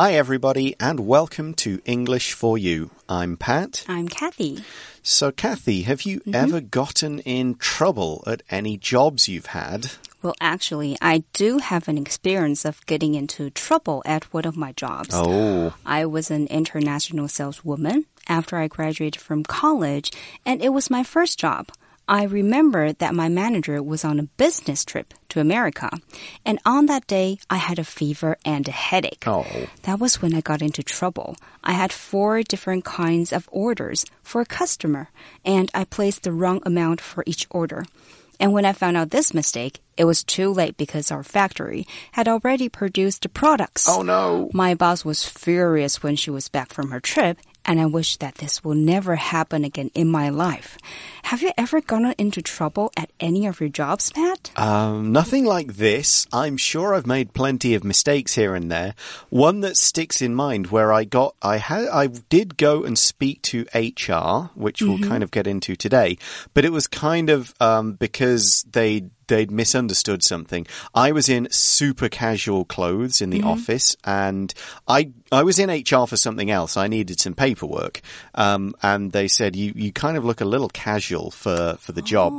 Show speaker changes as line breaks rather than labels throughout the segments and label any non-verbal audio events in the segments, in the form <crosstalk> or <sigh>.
Hi, everybody, and welcome to English for You. I'm Pat.
I'm Kathy.
So, Kathy, have you
Mm-hmm.
ever gotten in trouble at any jobs you've had?
Well, actually, I do have an experience of getting into trouble at one of my jobs.
Oh,
I was an international saleswoman after I graduated from college, and it was my first job. I remember that my manager was on a business trip to America, and on that day, I had a fever and a headache.
Oh.
That was when I got into trouble. I had four different kinds of orders for a customer, and I placed the wrong amount for each order. And when I found out this mistake, it was too late because our factory had already produced the products.
oh no.
My boss was furious when she was back from her trip, and I wish that this will never happen again in my life. Have you ever gotten into trouble at any of your jobs, Pat?
Um, nothing like this. I'm sure I've made plenty of mistakes here and there. One that sticks in mind where I got, I had, I did go and speak to HR, which we'll kind of get into today, but it was kind of, um, because they they'd misunderstood something. I was in super casual clothes in the office and I I was in HR for something else. I needed some paperwork. Um, and they said you you kind of look a little casual for for the job.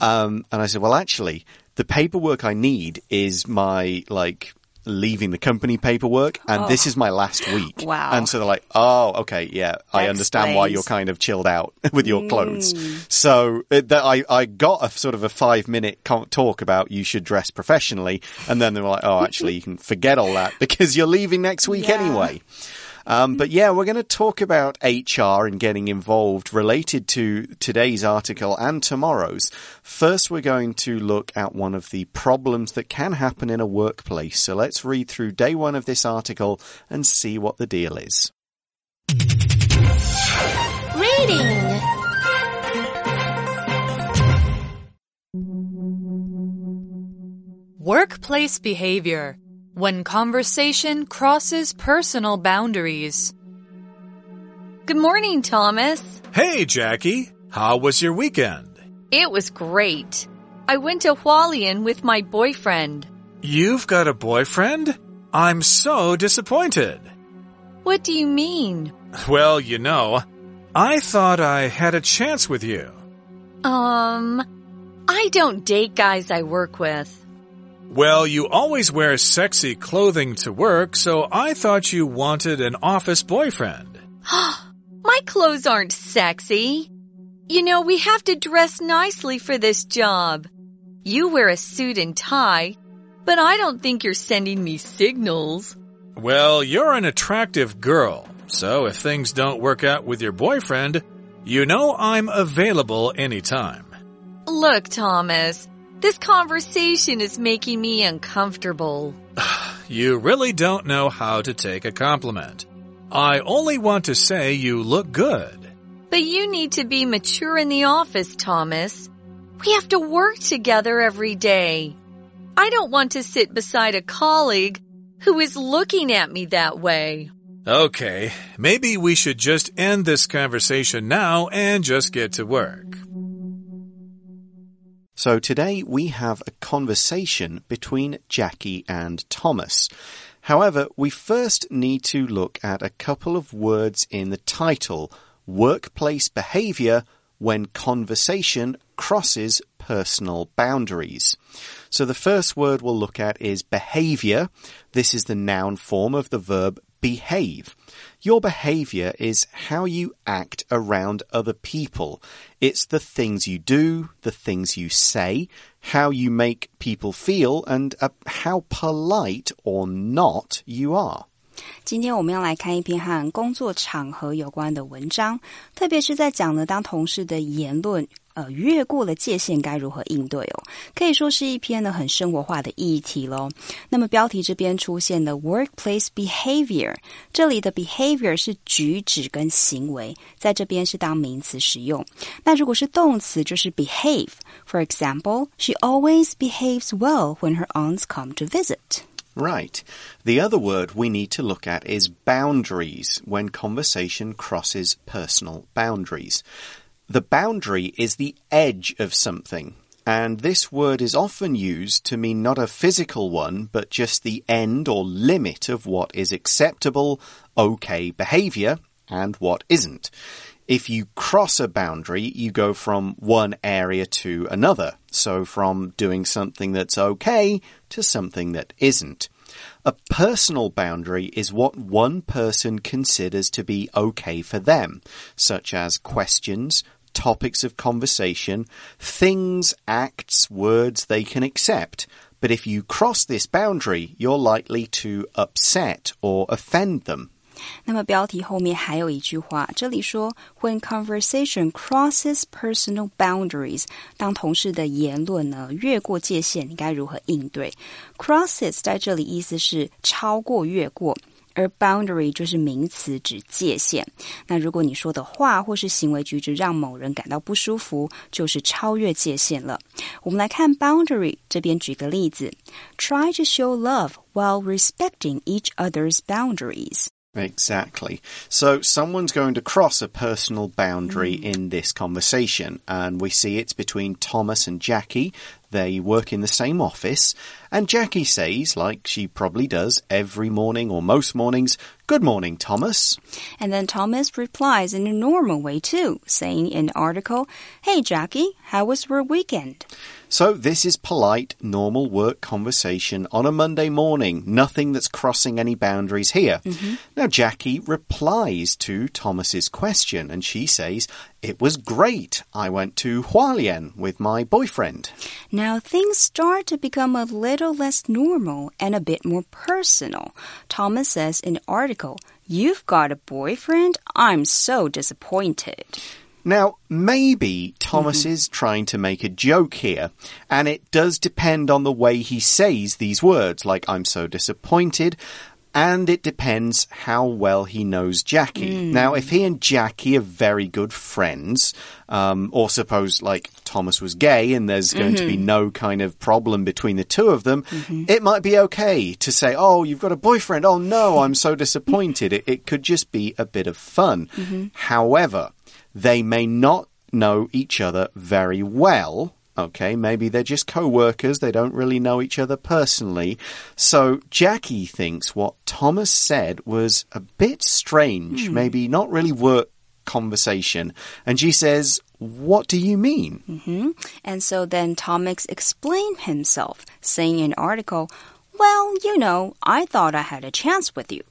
Um, and I said, "Well, actually, the paperwork I need is my like leaving the company paperwork and this oh. is my last week."
Wow.
And so they're like, "Oh, okay, yeah, I
That
understand why you're kind of chilled out <laughs> with your clothes." Mm. So it, that I I got a sort of a five minute talk about you should dress professionally, and then they were like, "Oh, actually, you can forget all that <laughs> because you're leaving next week
Yeah.
anyway." Um, but yeah, we're going to talk about HR and getting involved related to today's article and tomorrow's. First, we're going to look at one of the problems that can happen in a workplace. So let's read through day one of this article and see what the deal is.
Reading.
Workplace behavior when conversation crosses personal boundaries. Good morning, Thomas.
Hey, Jackie. How was your weekend?
It was great. I went to Hualien with my boyfriend.
You've got a boyfriend? I'm so disappointed.
What do you mean?
Well, you know, I thought I had a chance with you.
Um, I don't date guys I work with.
Well, you always wear sexy clothing to work, so I thought you wanted an office boyfriend. <gasps>
My clothes aren't sexy. You know, we have to dress nicely for this job. You wear a suit and tie, but I don't think you're sending me signals.
Well, you're an attractive girl, so if things don't work out with your boyfriend, you know I'm available anytime.
Look, Thomas, this conversation is making me uncomfortable. <sighs>
You really don't know how to take a compliment. I only want to say you look good.
But you need to be mature in the office, Thomas. We have to work together every day. I don't want to sit beside a colleague who is looking at me that way.
Okay, maybe we should just end this conversation now and just get to work.
So today we have a conversation between Jackie and Thomas. However, we first need to look at a couple of words in the title workplace behavior when conversation crosses personal boundaries. So the first word we'll look at is behavior. This is the noun form of the verb behave. Your behavior is how you act around other people. It's the things you do, the things you say, how you make people feel, and uh, how polite or not you are.
今天我们要来看一篇和工作场合有关的文章，特别是在讲呢，当同事的言论 呃越过了界限，该如何应对哦？可以说是一篇呢很生活化的议题喽。那么标题这边出现的 workplace behavior，这里的 behavior 是举止跟行为，在这边是当名词使用。那如果是动词，就是 behave。For example, she always behaves well when her aunts come to visit.
Right. The other word we need to look at is boundaries when conversation crosses personal boundaries. The boundary is the edge of something. and this word is often used to mean not a physical one, but just the end or limit of what is acceptable, okay behavior and what isn't. If you cross a boundary, you go from one area to another. So from doing something that's okay to something that isn't. A personal boundary is what one person considers to be okay for them, such as questions, topics of conversation, things, acts, words they can accept. But if you cross this boundary, you're likely to upset or offend them.
那么标题后面还有一句话，这里说 When conversation crosses personal boundaries，当同事的言论呢越过界限，你该如何应对？Crosses 在这里意思是超过、越过。 而 boundary 就是名词，指界限。那如果你说的话或是行为举止让某人感到不舒服，就是超越界限了。我们来看 boundary 这边举个例子：Try to show love while respecting each other's
boundaries。Exactly. So someone's going to cross a personal boundary mm. in this conversation, and we see it's between Thomas and Jackie. They work in the same office, and Jackie says, like she probably does every morning or most mornings, Good morning, Thomas.
And then Thomas replies in a normal way too, saying in the article, Hey Jackie, how was your weekend?
So this is polite, normal work conversation on a Monday morning. Nothing that's crossing any boundaries here. Mm -hmm. Now Jackie replies to Thomas's question and she says, "It was great. I went to Hualien with my boyfriend."
Now things start to become a little less normal and a bit more personal. Thomas says in the article, "You've got a boyfriend? I'm so disappointed."
Now, maybe Thomas mm -hmm. is trying to make a joke here, and it does depend on the way he says these words, like, I'm so disappointed. And it depends how well he knows Jackie. Mm. Now, if he and Jackie are very good friends, um, or suppose like Thomas was gay and there's going mm -hmm. to be mm-hmm. no kind of problem between the two of them, mm -hmm. it might be okay to say, Oh, you've got a boyfriend. Oh no, I'm so disappointed. it, it could just be a bit of fun. -hmm. However, they may not know each other very well. Okay, maybe they're just co workers, they don't really know each other personally. So Jackie thinks what Thomas said was a bit strange, mm. maybe not really work conversation. And she says, What do you mean?
Mm -hmm. And so then Thomas explained himself, saying in an article, Well, you know, I thought I had a chance with you.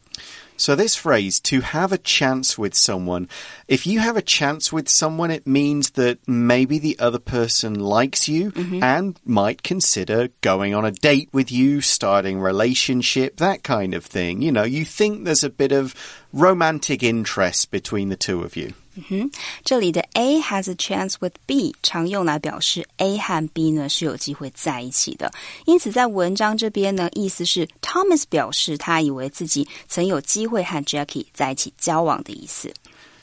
So, this phrase, to have a chance with someone, if you have a chance with someone, it means that maybe the other person likes you mm -hmm. and might consider going on a date with you, starting relationship, that kind of thing. You know, you think there's a bit of romantic interest between the two of you.
嗯哼，这里的 A has a chance with B 常用来表示 A 和 B 呢是有机会在一起的。因此，在文章这边呢，意思是 Thomas 表示他以为自己曾有机会和 Jackie 在一起交往的意思。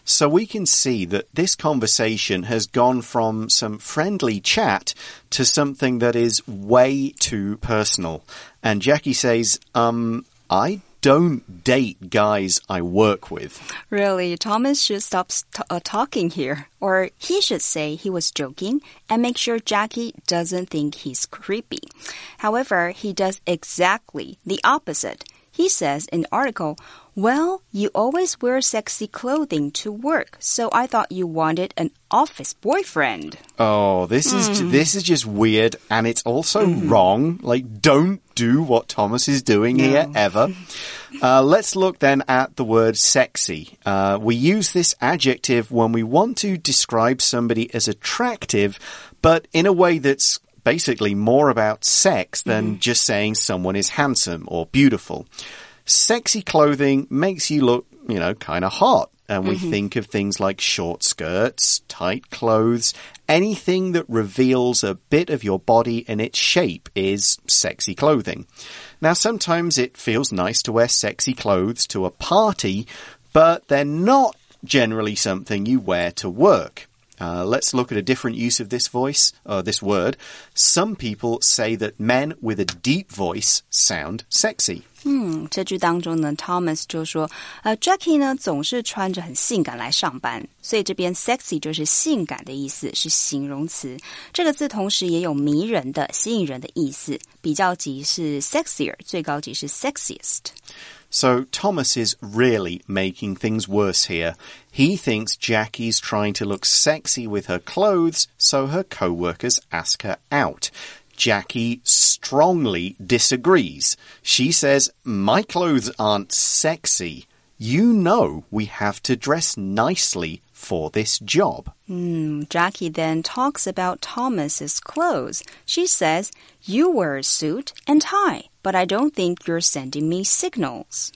So we can see that this conversation has gone from some friendly chat to something that is way too personal. And Jackie says, um, I don't date guys I work with.
Really, Thomas should stop uh, talking here. Or he should say he was joking and make sure Jackie doesn't think he's creepy. However, he does exactly the opposite. He says in the article, well, you always wear sexy clothing to work, so I thought you wanted an office boyfriend.
Oh, this is mm. this is just weird and it's also mm. wrong. Like don't do what Thomas is doing no. here ever. <laughs> Uh, let's look then at the word sexy. Uh, we use this adjective when we want to describe somebody as attractive, but in a way that's basically more about sex than mm. just saying someone is handsome or beautiful sexy clothing makes you look, you know, kind of hot. And we mm -hmm. think of things like short skirts, tight clothes, anything that reveals a bit of your body and its shape is sexy clothing. Now, sometimes it feels nice to wear sexy clothes to a party, but they're not generally something you wear to work. Uh, let's look at a different use of this voice, uh, this word. Some people say that men with a deep voice sound sexy.
嗯，这句当中呢，Thomas 就说，呃，Jackie 呢总是穿着很性感来上班，所以这边 sexy 就是性感的意思，是形容词。这个字同时也有迷人的、吸引人的意思。比较级是 sexier，最高级是 sexiest。
So Thomas is really making things worse here. He thinks Jackie's trying to look sexy with her clothes, so her co-workers ask her out. Jackie strongly disagrees. She says, My clothes aren't sexy. You know we have to dress nicely for this job.
Mm, Jackie then talks about Thomas's clothes. She says, You wear a suit and tie, but I don't think you're sending me signals.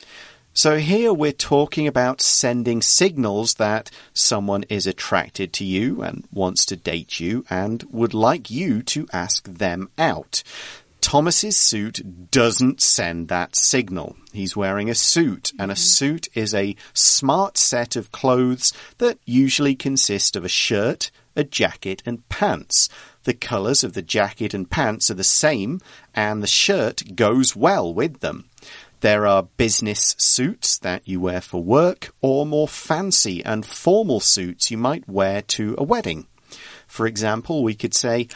So here we're talking about sending signals that someone is attracted to you and wants to date you and would like you to ask them out. Thomas's suit doesn't send that signal. He's wearing a suit, and a mm-hmm. suit is a smart set of clothes that usually consist of a shirt, a jacket, and pants. The colours of the jacket and pants are the same, and the shirt goes well with them. There are business suits that you wear for work, or more fancy and formal suits you might wear to a wedding. For example, we could say,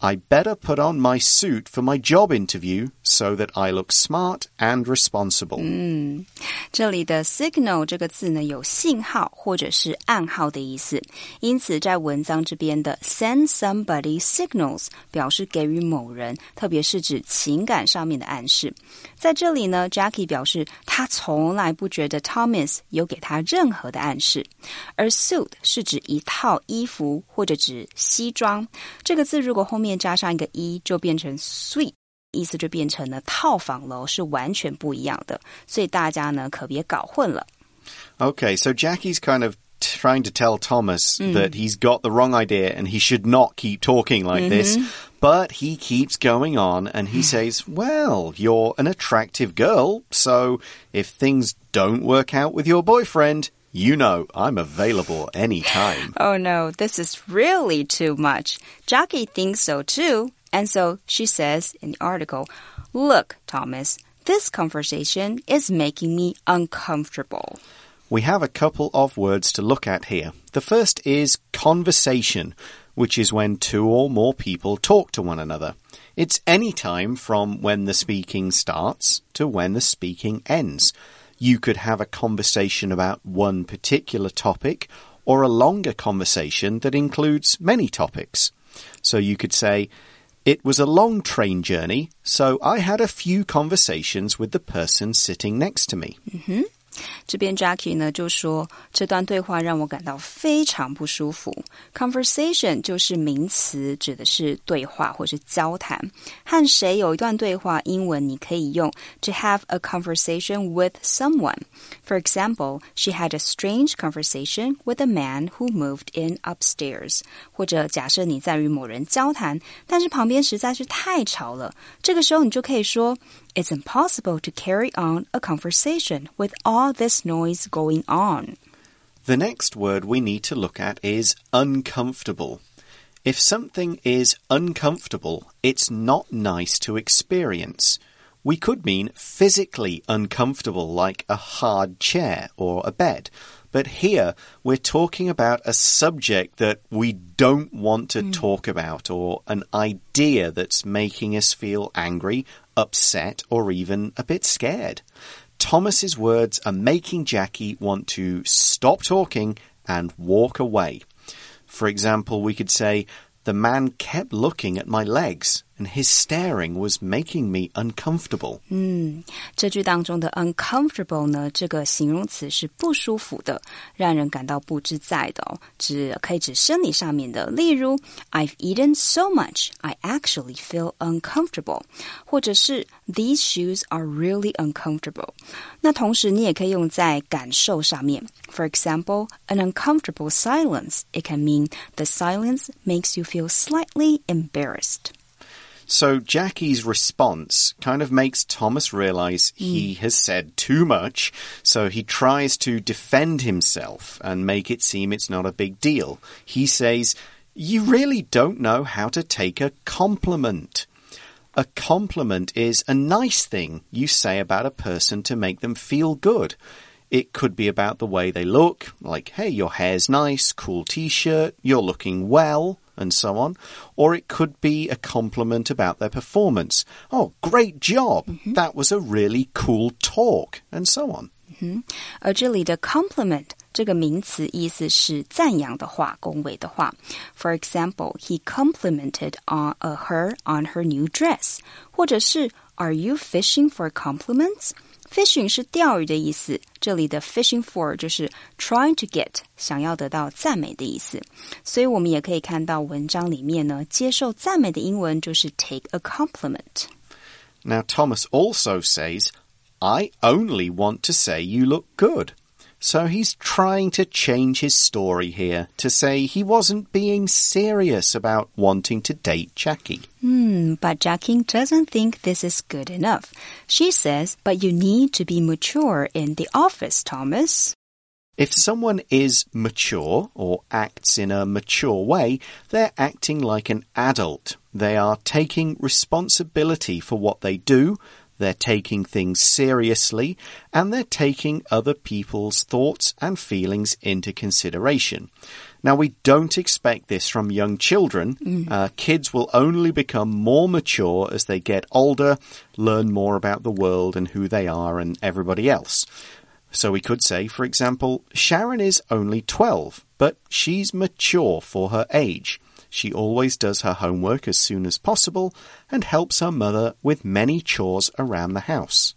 I better put on my suit for my job interview so that I look smart and responsible.
嗯，这里的 signal 这个字呢，有信号或者是暗号的意思，因此在文章这边的 send somebody signals 表示给予某人，特别是指情感上面的暗示。在这里呢，Jackie 表示他从来不觉得 Thomas 有给他任何的暗示，而 suit 是指一套衣服或者指西装。这个字如果后面 加上一个一，就变成 suite。意思就变成了套房楼，是完全不一样的，所以大家呢可别搞混了。
Okay, so Jackie's kind of trying to tell Thomas that he's got the wrong idea and he should not keep talking like this. But he keeps going on and he <sighs> says, Well, you're an attractive girl, so if things don't work out with your boyfriend, you know I'm available anytime.
Oh no, this is really too much. Jackie thinks so too. And so she says in the article, Look, Thomas, this conversation is making me uncomfortable.
We have a couple of words to look at here. The first is conversation, which is when two or more people talk to one another. It's any time from when the speaking starts to when the speaking ends. You could have a conversation about one particular topic or a longer conversation that includes many topics. So you could say, it was a long train journey, so I had a few conversations with the person sitting next to me. Mm-hmm.
这边 Jackie 呢就说，这段对话让我感到非常不舒服。Conversation 就是名词，指的是对话或是交谈。和谁有一段对话，英文你可以用 to have a conversation with someone. For example, she had a strange conversation with a man who moved in upstairs. 或者假设你在与某人交谈，但是旁边实在是太吵了，这个时候你就可以说。It's impossible to carry on a conversation with all this noise going on.
The next word we need to look at is uncomfortable. If something is uncomfortable, it's not nice to experience. We could mean physically uncomfortable, like a hard chair or a bed. But here we're talking about a subject that we don't want to hmm. talk about or an idea that's making us feel angry, upset, or even a bit scared. Thomas's words are making Jackie want to stop talking and walk away. For example, we could say, The man kept looking at my legs, and his staring was making me uncomfortable.
这句当中的 uncomfortable 呢，这个形容词是不舒服的，让人感到不自在的哦，指可以指生理上面的，例如 I've eaten so much, I actually feel uncomfortable，或者是 These shoes are really uncomfortable。那同时你也可以用在感受上面，For example, an uncomfortable silence. It can mean the silence makes you feel slightly embarrassed.
So Jackie's response kind of makes Thomas realize hmm. he has said too much, so he tries to defend himself and make it seem it's not a big deal. He says, You really don't know how to take a compliment. A compliment is a nice thing you say about a person to make them feel good. It could be about the way they look, like, hey, your hair's nice, cool t shirt, you're looking well, and so on. Or it could be a compliment about their performance. Oh, great job! That was a really cool talk, and so on.
而这里的 compliment 这个名词意思是赞扬的话、恭维的话。For example, he complimented on uh, her on her new dress，或者是 Are you fishing for compliments？Fishing 是钓鱼的意思，这里的 fishing for 就是 trying to get 想要得到赞美的意思，所以我们也可以看到文章里面呢，接受赞美的英文就是 take a compliment。
Now, Thomas also says, I only want to say you look good. So he's trying to change his story here to say he wasn't being serious about wanting to date Jackie.
Hmm, but Jackie doesn't think this is good enough. She says, but you need to be mature in the office, Thomas.
If someone is mature or acts in a mature way, they're acting like an adult. They are taking responsibility for what they do, they're taking things seriously, and they're taking other people's thoughts and feelings into consideration. Now, we don't expect this from young children. Uh, kids will only become more mature as they get older, learn more about the world and who they are and everybody else. So we could say, for example, Sharon is only 12, but she's mature for her age. She always does her homework as soon as possible and helps her mother with many chores around the house.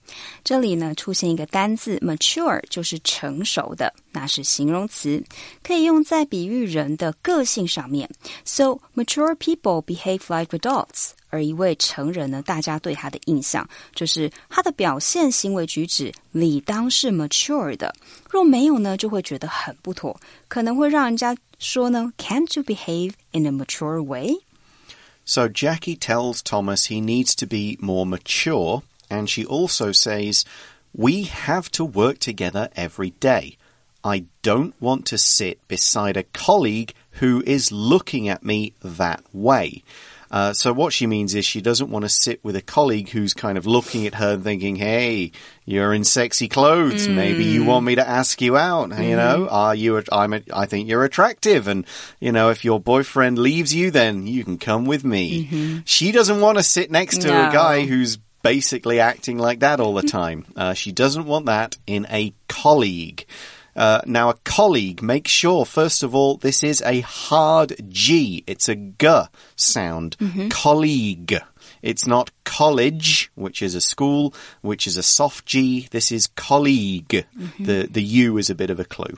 这里呢出现一个单字 mature，就是成熟的，那是形容词，可以用在比喻人的个性上面。So mature people behave like adults。而一位成人呢，大家对他的印象就是他的表现、行为举止理当是 mature 的。若没有呢，就会觉得很不妥，可能会让人家 说呢，Can't you behave in a mature
way？So Jackie tells Thomas he needs to be more mature, and she also says, We have to work together every day. I don't want to sit beside a colleague who is looking at me that way. Uh, so what she means is she doesn't want to sit with a colleague who's kind of looking at her and thinking, "Hey, you're in sexy clothes. Maybe you want me to ask you out. You know, are you? a- I'm. A, I think you're attractive, and you know, if your boyfriend leaves you, then you can come with me." She doesn't want to sit next to a guy who's basically acting like that all the time. Uh, she doesn't want that in a colleague. Uh, now, a colleague, make sure, first of all, this is a hard G. It's a G sound. Colleague. It's not college, which is a school, which is a soft G. This is colleague. The, the U is a bit of a clue.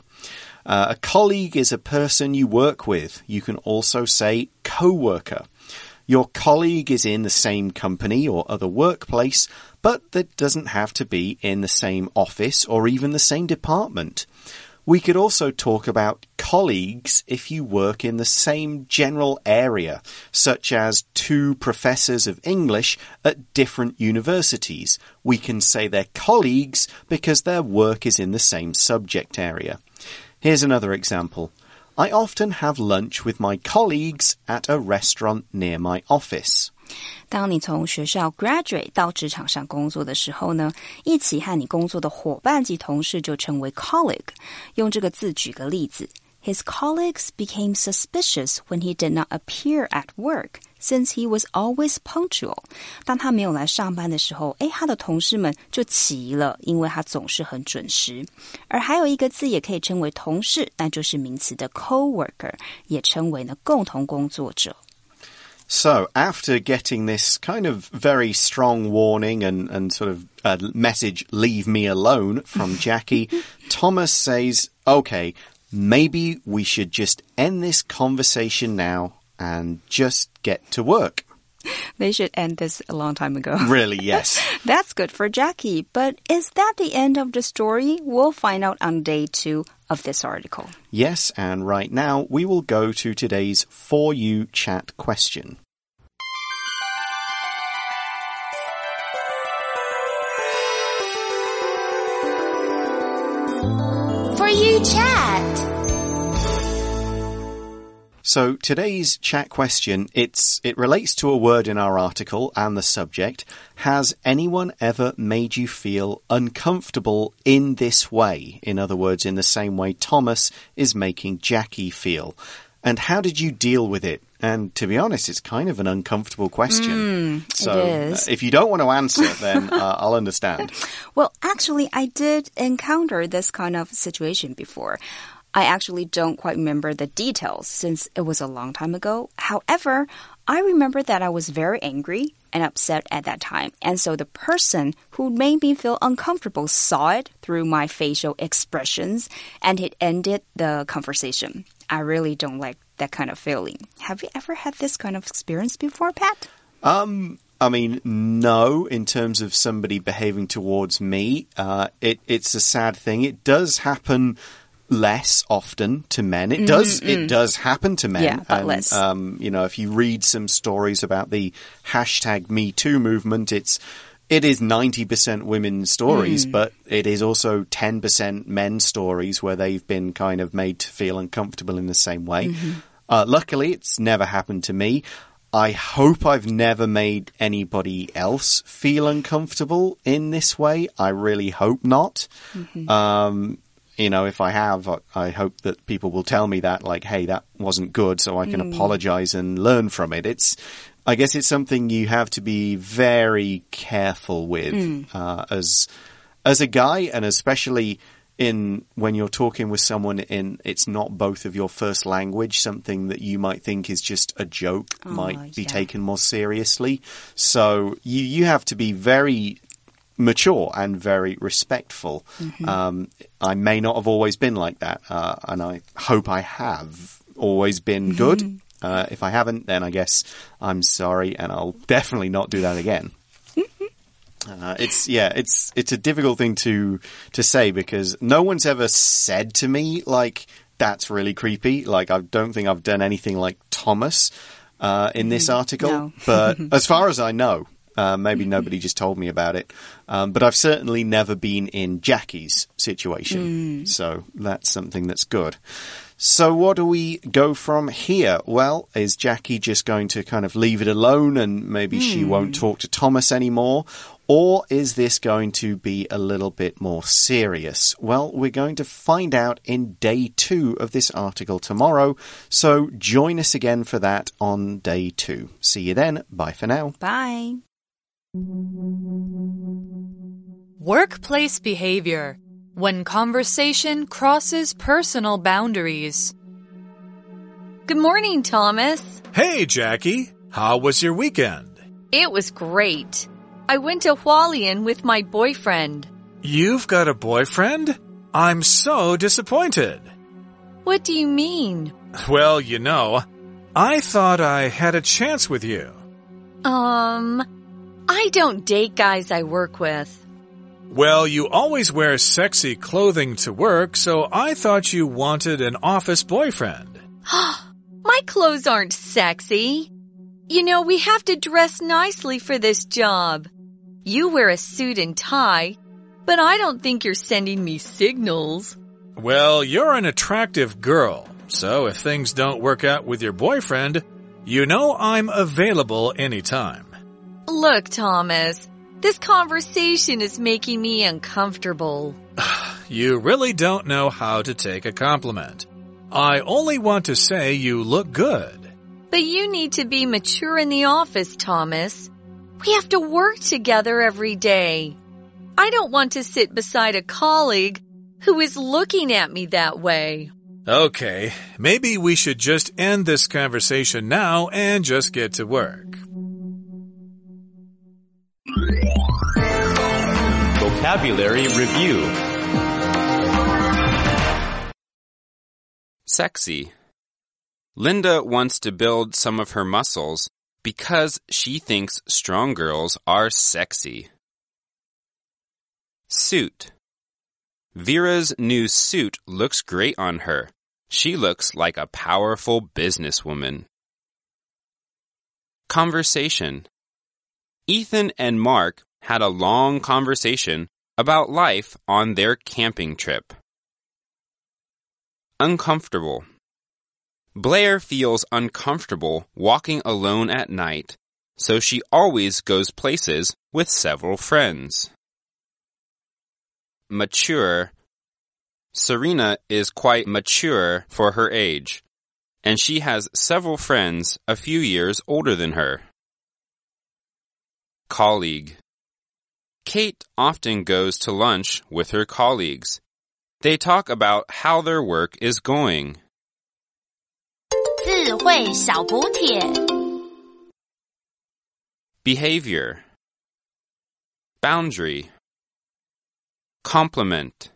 Uh, a colleague is a person you work with. You can also say co-worker. Your colleague is in the same company or other workplace, but that doesn't have to be in the same office or even the same department. We could also talk about colleagues if you work in the same general area, such as two professors of English at different universities. We can say they're colleagues because their work is in the same subject area. Here's another example. I often have lunch with my colleagues at a restaurant near my office.
当你从学校 graduate 到职场上工作的时候呢，一起和你工作的伙伴及同事就称为 colleague。用这个字举个例子，His colleagues became suspicious when he did not appear at work. Since he was always punctual，当他没有来上班的时候，诶，他的同事们就起了，因为他总是很准时。而还有一个字也可以称为同事，那就是名词的 co-worker，也称为呢共同工作者。
So, after getting this kind of very strong warning and, and sort of uh, message, leave me alone, from <laughs> Jackie, Thomas says, okay, maybe we should just end this conversation now and just get to work. <laughs>
They should end this a long time ago. <laughs>
Really, yes.
That's good for Jackie, but is that the end of the story? We'll find out on day two of this article.
yes, and right now we will go to today's For You chat question. So today's chat question, it's it relates to a word in our article and the subject. Has anyone ever made you feel uncomfortable in this way? In other words, in the same way Thomas is making Jackie feel. And how did you deal with it? And to be honest, it's kind of an uncomfortable question. so
is.
uh, if you don't want to answer, then uh, I'll understand. <laughs>
Well, actually, I did encounter this kind of situation before. I actually don't quite remember the details since it was a long time ago. However, I remember that I was very angry and upset at that time. And so the person who made me feel uncomfortable saw it through my facial expressions and it ended the conversation. I really don't like that kind of feeling. Have you ever had this kind of experience before, Pat?
Um, I mean, no, in terms of somebody behaving towards me. Uh, it, it's a sad thing. It does happen less often to men. It does, it does happen to men.
Mm-hmm, Yeah, but
and,
less.
Um, you know, if you read some stories about the hashtag Me Too movement, it's, it is 90% women's stories,
Mm.
but it is also 10% men's stories where they've been kind of made to feel uncomfortable in the same way.
Mm-hmm.
Uh, luckily, it's never happened to me. I hope I've never made anybody else feel uncomfortable in this way. I really hope not. Um, you know, if I have, I- hope that people will tell me that, like, hey, that wasn't good, so I can apologize and learn from it. It's, I guess it's something you have to be very careful with, uh, as, as a guy and especially in when you're talking with someone in it's not both of your first language something that you might think is just a joke might be
yeah.
taken more seriously so you you have to be very mature and very respectful. Um, i may not have always been like that uh, and i hope i have always been good. Uh, if i haven't then i guess i'm sorry and i'll <laughs> definitely not do that again. Uh, it's yeah, it's it's a difficult thing to to say because no one's ever said to me like that's really creepy. Like I don't think I've done anything like Thomas uh, in this article,
no.
but <laughs> as far as I know, uh, maybe nobody just told me about it. Um, but I've certainly never been in Jackie's situation, so that's something that's good. So what do we go from here? Well, is Jackie just going to kind of leave it alone and maybe she won't talk to Thomas anymore? Or is this going to be a little bit more serious? Well, we're going to find out in day two of this article tomorrow. So join us again for that on day two. See you then. Bye for now.
Bye.
Workplace behavior. When conversation crosses personal boundaries.
Good morning, Thomas.
Hey, Jackie. How was your weekend?
It was great. I went to Hualien with my boyfriend.
You've got a boyfriend? I'm so disappointed.
What do you mean?
Well, you know, I thought I had a chance with you.
Um, I don't date guys I work with.
Well, you always wear sexy clothing to work, so I thought you wanted an office boyfriend. <gasps>
My clothes aren't sexy. You know, we have to dress nicely for this job. You wear a suit and tie, but I don't think you're sending me signals.
Well, you're an attractive girl, so if things don't work out with your boyfriend, you know I'm available anytime.
Look, Thomas, this conversation is making me uncomfortable. <sighs>
You really don't know how to take a compliment. I only want to say you look good.
But you need to be mature in the office, Thomas. We have to work together every day. I don't want to sit beside a colleague who is looking at me that way.
Okay, maybe we should just end this conversation now and just get to work.
Vocabulary Review Sexy. Linda wants to build some of her muscles because she thinks strong girls are sexy. Suit. Vera's new suit looks great on her. She looks like a powerful businesswoman. Conversation. Ethan and Mark had a long conversation about life on their camping trip. uncomfortable. Blair feels uncomfortable walking alone at night, so she always goes places with several friends. Mature. Serena is quite mature for her age, and she has several friends a few years older than her. Colleague. Kate often goes to lunch with her colleagues. They talk about how their work is going. Behavior Boundary Compliment